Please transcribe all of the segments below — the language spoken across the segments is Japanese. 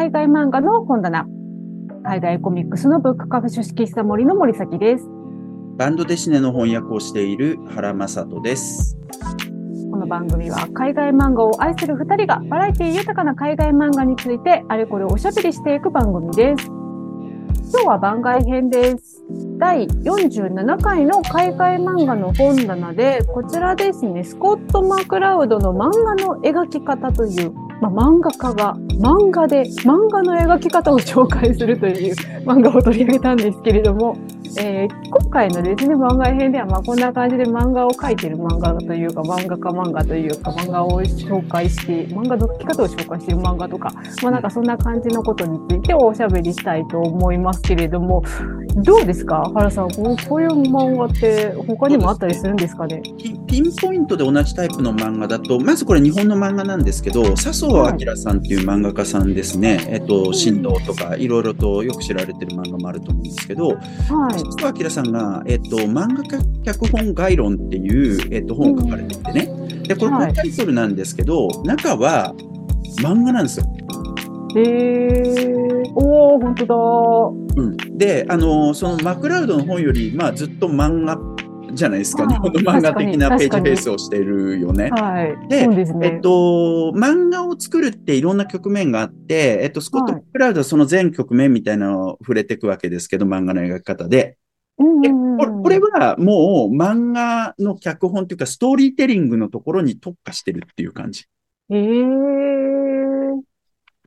海外漫画の本棚。海外コミックスのブックカフェ書式室森の森崎です。バンドデシネの翻訳をしている原正人です。この番組は海外漫画を愛する二人がバラエティ豊かな海外漫画についてあれこれおしゃべりしていく番組です。今日は番外編です。第47回の海外漫画の本棚で、こちらですね、スコット・マクラウドの漫画の描き方という、まあ、漫画家が漫画で漫画の描き方を紹介するという 漫画を取り上げたんですけれども、えー今回のですね、番外編では、まあ、こんな感じで漫画を描いてる漫画というか、漫画家漫画というか、漫画を紹介して、漫画の描き方を紹介してる漫画とか、まあ、なんかそんな感じのことについておしゃべりしたいと思いますけれども、どうですか？原さん、こうこういう漫画って他にもあったりするんですかね？ピピンポイントで同じタイプの漫画だと、まずこれ日本の漫画なんですけど、笹生明さんっていう漫画家さんですね。えっと、神道とかいろいろとよく知られてる漫画もあると思うんですけど、はい。笹生明さんが、えっと、漫画家脚本概論っていう、えっと、本を書かれていてね。で、これ、このタイトルなんですけど、中は漫画なんですよ。えー、おー、本当うん、で、あのそのマクラウドの本より、まあ、ずっと漫画っじゃないですか、日本の漫画的なページフェイスをしているよね。だ。はい。で。えっと、漫画を作るっていろんな局面があって、えっと、スコット・クラウドはその全局面みたいなのを触れていくわけですけど、漫画の描き方で。これはもう漫画の脚本というか、ストーリーテリングのところに特化してるっていう感じ。えー、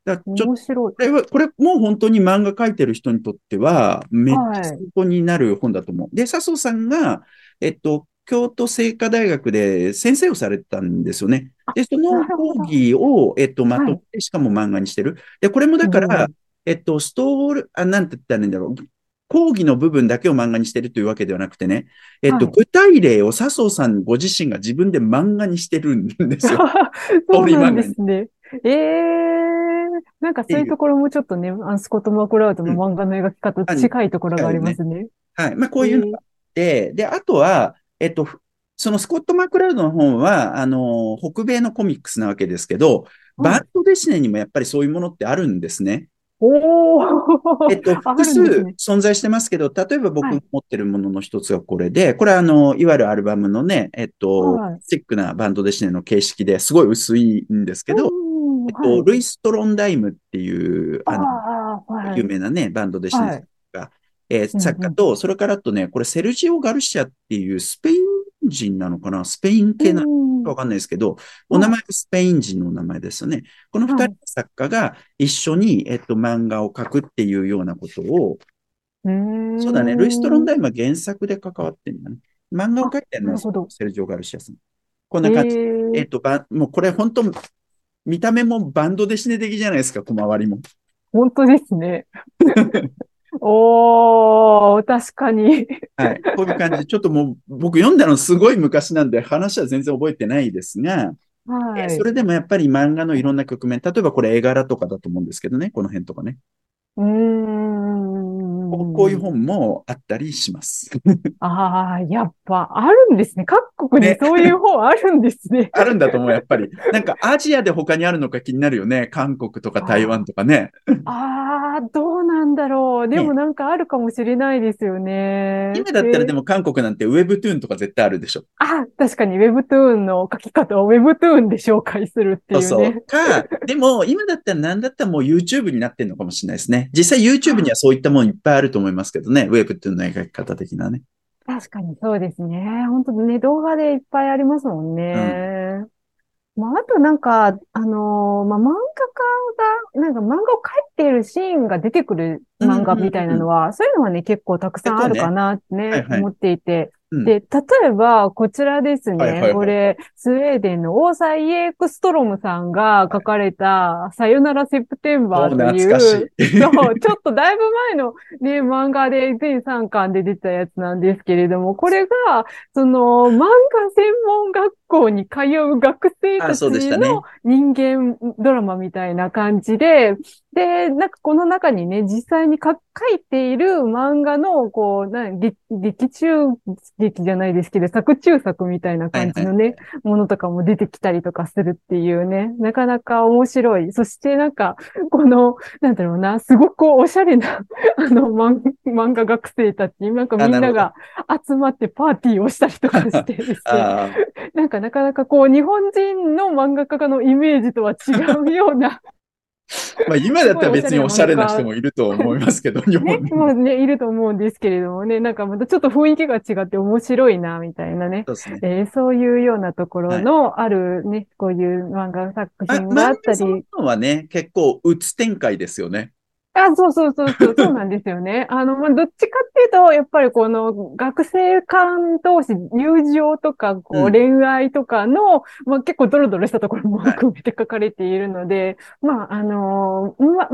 だちょっと面白い。これは、これもう本当に漫画描いてる人にとっては、めっちはいゃ参考になる本だと思う。で、笹生さんが、えっと、京都精華大学で先生をされてたんですよね。で、その講義を、えっと、まとめはて、しかも漫画にしてる。で、これもだかうんら、えっと、ストール、あ、なんて言ったらいいんだろう。講義の部分だけを漫画にしてるというわけではなくてね、えっと、はい具体例を笹生さんご自身が自分で漫画にしてるんですよ。そうなんですね。ええなんかそういうところもちょっとね、あのスコット・マクラウドの漫画の描き方と近いところがありますね。はい。まあ、こういうのがあって、で、あとは、えっと、ふそのスコット・マクラウドの本は、あの、北米のコミックスなわけですけど、はいバンドデシネにもやっぱりそういうものってあるんですね。おお、えっと、あ 複数存在してますけど、例えば僕持ってるものの一つがこれで、これはあの、いわゆるアルバムのね、えっとはい、スティックなバンドデシネの形式ですごい薄いんですけど、うんえっと、ルイス・トロンダイムっていう、はい、あの、はい。有名なね、バンドデシネはいが、えーうん作家と、それからあとね、これセルジオ・ガルシアっていうスペイン人なのかな？スペイン系なのうんかわかんないですけど、お名前がスペイン人のお名前ですよね。この二はい。人の作家が一緒に、えっと、漫画を描くっていうようなことを、うんそうだね、ルイス・トロンダイムは原作で関わってるんだね。漫画を描いてるのはセルジオ・ガルシアさん。こんな感じ。ええっと、ばもうこれ本当、見た目もバンドデシネ的じゃないですか、小回りも。本当ですね。おー、確かに。はい。こういう感じで、ちょっともう僕読んだのすごい昔なんで話は全然覚えてないですが、はい。えそれでもやっぱり漫画のいろんな局面、例えばこれ絵柄とかだと思うんですけどね、この辺とかね。うーん。こういう本もあったりします。ああ、やっぱあるんですね。各国にねそういう本あるんですね。あるんだと思う、やっぱり。なんかアジアで他にあるのか気になるよね。韓国とか台湾とかね。ああ、どうなんだろう。でもなんかあるかもしれないですよね。今だったらでも。も韓国なんてウェブトゥーンとか絶対あるでしょ。あ、確かに Webtoon の書き方を Webtoon で紹介するってそういうね。そう。か、でも今だったら何だったらもう YouTube になってるのかもしれないですね。実際 YouTube にはそういったものいっぱいあると思いますけどね。ウェブトゥーンの描き方的なね。確かにそうですね。本当ね、動画でいっぱいありますもんね。まあ、あとなんか、あのーまあ、漫画家が、なんか漫画を描いているシーンが出てくる漫画みたいなのは、そういうのはね、結構たくさんあるかなってね、はいはい思っていて。うんで、例えば、こちらですね。はいはいはいこれ、スウェーデンのオーサイ・エクストロムさんが書かれた、さよならセプテンバーという。そう、ちょっとだいぶ前のね、漫画で全3巻で出たやつなんですけれども、これが、その、漫画専門学校に通う学生たちの人間ドラマみたいな感じで、で、なんかこの中にね、実際にか書いている漫画の、こう、な劇劇中劇じゃないですけど、作中作みたいな感じのね、はいものとかも出てきたりとかするっていうね、なかなか面白い。そしてなんか、この、なんだろうな、すごくおしゃれな、あの、漫漫画学生たち、なんかみんあなが集まってパーティーをしたりとかしてですね、あ なんかなかなかこう、日本人の漫画家のイメージとは違うような、ー まあ今だったら別におしゃれな人もいると思いますけど、日ね本、に。もうね、いると思うんですけれどもね、なんかまたちょっと雰囲気が違って面白いな、みたいなね。そうね。えーそういうようなところのあるね、こういう漫画作品があったり、はね、結構、うつ展開ですよね。あ、そうそうそうそう、そうなんですよね。あの、まあ、どっちかっていうと、やっぱりこの学生間同士、友情とか、こうん。う、恋愛とかの、まあ、結構ドロドロしたところもはい。含めて書かれているので、まあ、あのーま、漫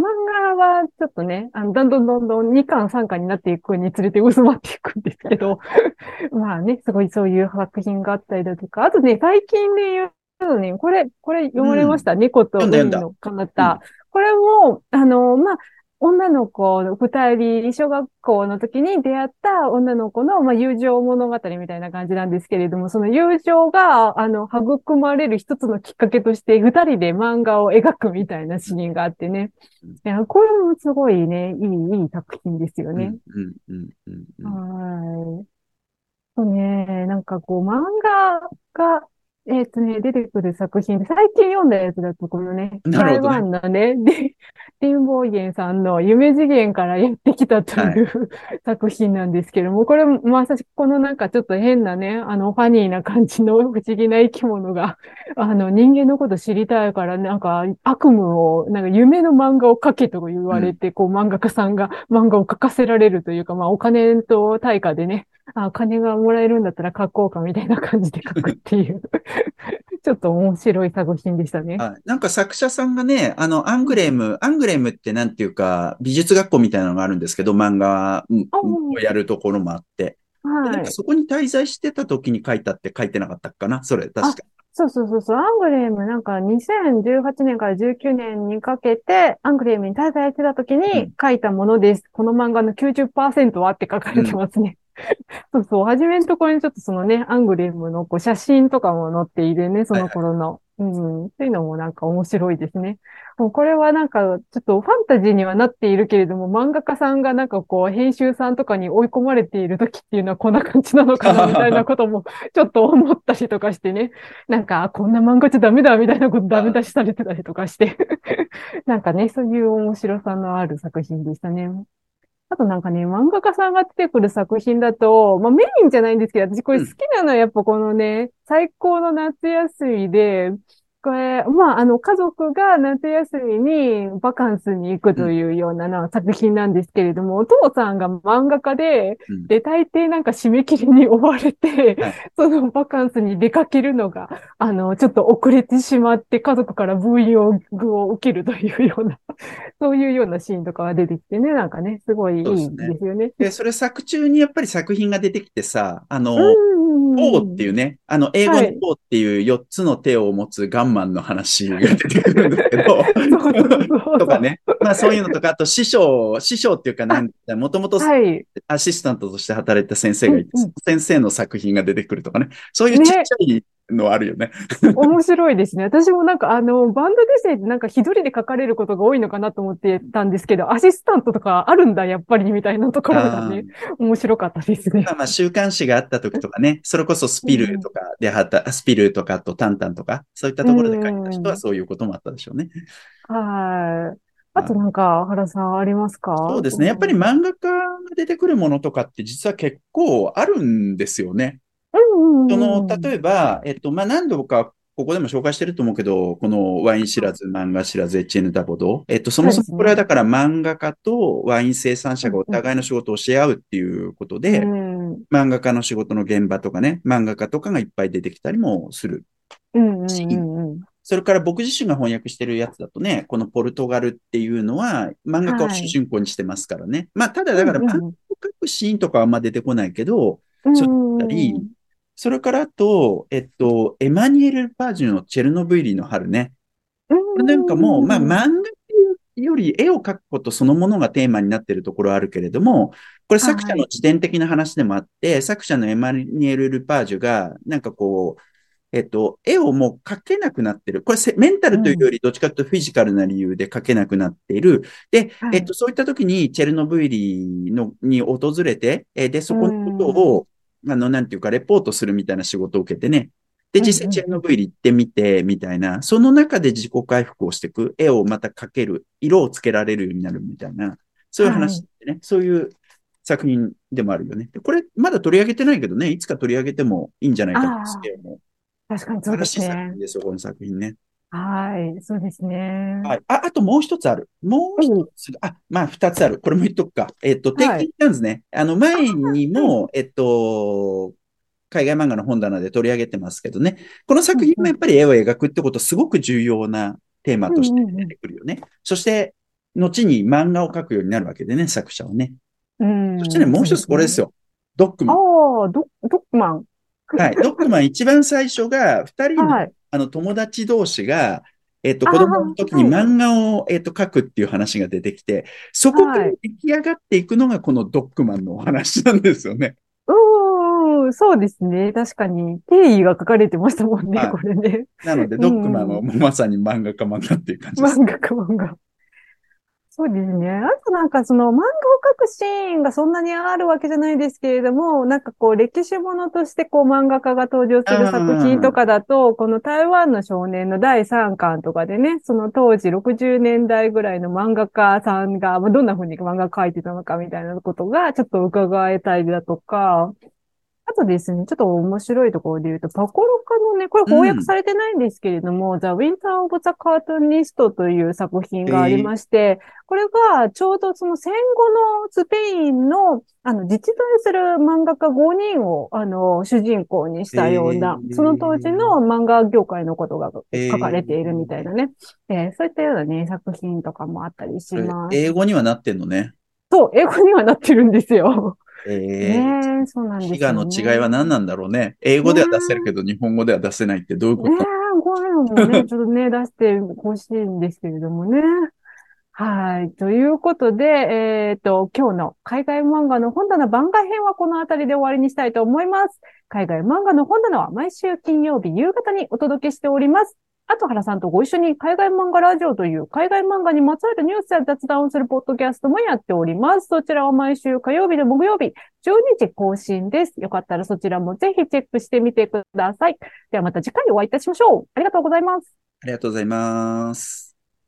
画はちょっとね、あの、だんどんどんどん2巻3巻になっていくにつれて薄まっていくんですけど、まあね、すごいそういう作品があったりだとか、あとね、最近で言うとね、これ、これ読まれました、猫と読んだ読んだ。海の彼方。これも、あの、まあ、女の子二人、小学校の時に出会った女の子の、まあ、友情物語みたいな感じなんですけれども、その友情が、あの、育まれる一つのきっかけとして、二人で漫画を描くみたいなシーンがあってね。いや、これもすごいね、いい、いい作品ですよね。うん、うん、うん、うん。はい。そうね、なんかこう、漫画が、えっとね、出てくる作品で、最近読んだやつだと、このね、台なるほどね。湾のね、で、リンボーゲンさんの夢次元からやってきたという、作品なんですけども、これまさしくこのなんかちょっと変なね、あの、ファニーな感じの不思議な生き物が、あの、人間のこと知りたいから、なんか悪夢を、なんか夢の漫画を描けと言われて、こう漫画家さんが漫画を描かせられるというか、まあお金と対価でね、あ、金がもらえるんだったら書こうかみたいな感じで書くっていう、ちょっと面白い作品でしたね。はい。なんか作者さんがね、あの、アングレム、アングレムってなんていうか、美術学校みたいなのがあるんですけど、漫画をやるところもあって、ではい。そこに滞在してた時に書いたって書いてなかったかな？それ、確か。そうそうそうそう、アングレームなんか2018年から19年にかけて、アングレームに滞在してた時うんに書いたものです。この漫画の90%はって書かれてますね。そうそう、はじめのところにちょっとそのね、アングレームのこう写真とかも載っているね、その頃の。うん、っていうのもなんか面白いですね。もうこれはなんか、ちょっとファンタジーにはなっているけれども、漫画家さんがなんかこう、編集さんとかに追い込まれている時っていうのはこんな感じなのかな、みたいなこともちょっと思ったりとかしてね。なんか、あこんな漫画じゃダメだ、みたいなことダメ出しされてたりとかして。なんかね、そういう面白さのある作品でしたね。あとなんかね、漫画家さんが出てくる作品だと、まあメインじゃないんですけど、私これ好きなのはやっぱこのね、最高の夏休みで、これ、まあ、あの、家族が夏休みにバカンスに行くというようなな作品なんですけれども、お父さんが漫画家で、うん。で、大抵なんか締め切りに追われて、はい。そのバカンスに出かけるのが、あの、ちょっと遅れてしまって、家族からブーイングを受けるというような、そういうようなシーンとかが出てきてね、なんかね、すごいいいですね。ですよね。で、それ作中にやっぱり作品が出てきてさ、あの、うんポーっていうね、あの、英語のはいポーっていう4つの手を持つガンマンの話が出てくるんですけど、とかね。まあそういうのとか、あと師匠、師匠っていうかなんもともとはい。アシスタントとして働いた先生がいて、うんうん先生の作品が出てくるとかね。そういうちっちゃいのあるよね。面白いですね。私もなんかあの、バンドデッセイってなんか一人で書かれることが多いのかなと思ってたんですけど、アシスタントとかあるんだ、やっぱりみたいなところがね、面白かったですねま。あまあ週刊誌があった時とかね、それこそスピルーとかで働、スピルーとかあとタンタンとか、そういったところで書いた人はそういうこともあったでしょうね。はい。あとなんか、原さんありますか？そうですね。やっぱり漫画家が出てくるものとかって実は結構あるんですよね。うんうんうん。その、例えば、えっと、まあ、何度か、ここでも紹介してると思うけど、このワイン知らず、漫画知らず、HN ダボド。えっと、そもそもこれはだから漫画家とワイン生産者がお互いの仕事をし合うっていうことで、うん。漫画家の仕事の現場とかね、漫画家とかがいっぱい出てきたりもする。うんうんうんうん。それから僕自身が翻訳してるやつだとね、このポルトガルっていうのは漫画家を主人公にしてますからね。まあ、ただだから漫画を描くシーンとかはあんま出てこないけど、うんそうだったりそれからあと、えっと、エマニュエル・パージュのチェルノブイリの春ね。うんなんかもう、まあ、漫画より絵を描くことそのものがテーマになっているところはあるけれども、これ作者の自伝的な話でもあって、作者のエマニュエル・ルパージュが、なんかこう、えっと、絵をもう描けなくなってる。これせ、メンタルというより、どっちかというとフィジカルな理由で描けなくなっている。で、はいえっと、そういった時に、チェルノブイリの、に訪れて、えーで、そこのことを、あの、なんていうか、レポートするみたいな仕事を受けてね。で、実際チェルノブイリ行ってみて、みたいな、その中で自己回復をしていく、絵をまた描ける、色をつけられるようになるみたいな、そういう話でね、そういう作品でもあるよね。でこれ、まだ取り上げてないけどね、いつか取り上げてもいいんじゃないかと思うんですけども。確かに素晴らしいそうですね作品。ですよ、この作品ね。はい、そうですね。はい。あ、あともう一つある。もう一つ、あ、まあ二つある。これも言っとくか。えっと、定はい期なんですね。あの、前にも、えっと、海外漫画の本棚で取り上げてますけどね。この作品もやっぱり絵を描くってことすごく重要なテーマとして出てくるよね。そして、後に漫画を描くようになるわけでね、作者はね。うんそしてね、もう一つこれですよ。ドッグマン。ああ、ドドッグマン。はい。ドッグマン一番最初が、二人のはい。あの、友達同士が、えっと、子供の時に漫画を、えっと、描くっていう話が出てきて、そこからはい出来上がっていくのがこのドッグマンのお話なんですよね。うーん、そうですね。確かに、定義が書かれてましたもんね、はいこれね。なので、ドッグマンはもうまさに漫画家漫画っていう感じです。漫画か漫画。そうですね。あとなんかその漫画を描くシーンがそんなにあるわけじゃないですけれども、なんかこう歴史ものとしてこう漫画家が登場する作品とかだと、この台湾の少年の第3巻とかでね、その当時60年代ぐらいの漫画家さんが、まあ、どんな風に漫画描いてたのかみたいなことがちょっと伺えたりだとか、あとですね、ちょっと面白いところで言うと、パコロカのね、これ翻訳されてないんですけれども、The Winter of the Cartoonist という作品がありまして、これがちょうどその戦後のスペインの、あの、実在する漫画家5人を、あの、主人公にしたような、えーその当時の漫画業界のことが書かれているみたいなね、えーそういったようなね、作品とかもあったりします。英語にはなってんのね。そう、英語にはなってるんですよ。えー、そうなんです飢餓。の違いは何なんだろうね。英語では出せるけど、日本語では出せないってどういうこと？ねえ、こういうのもね、ちょっとね、出してほしいんですけれどもね。はい。ということで、えっと、今日の海外漫画の本棚番外編はこの辺りで終わりにしたいと思います。海外漫画の本棚は毎週金曜日夕方にお届けしております。あと原さんとご一緒に海外漫画ラジオという海外漫画にまつわるニュースや雑談をするポッドキャストもやっております。そちらは毎週火曜日と木曜日、12時更新です。よかったらそちらもぜひチェックしてみてください。ではまた次回お会いいたしましょう。ありがとうございます。ありがとうございます。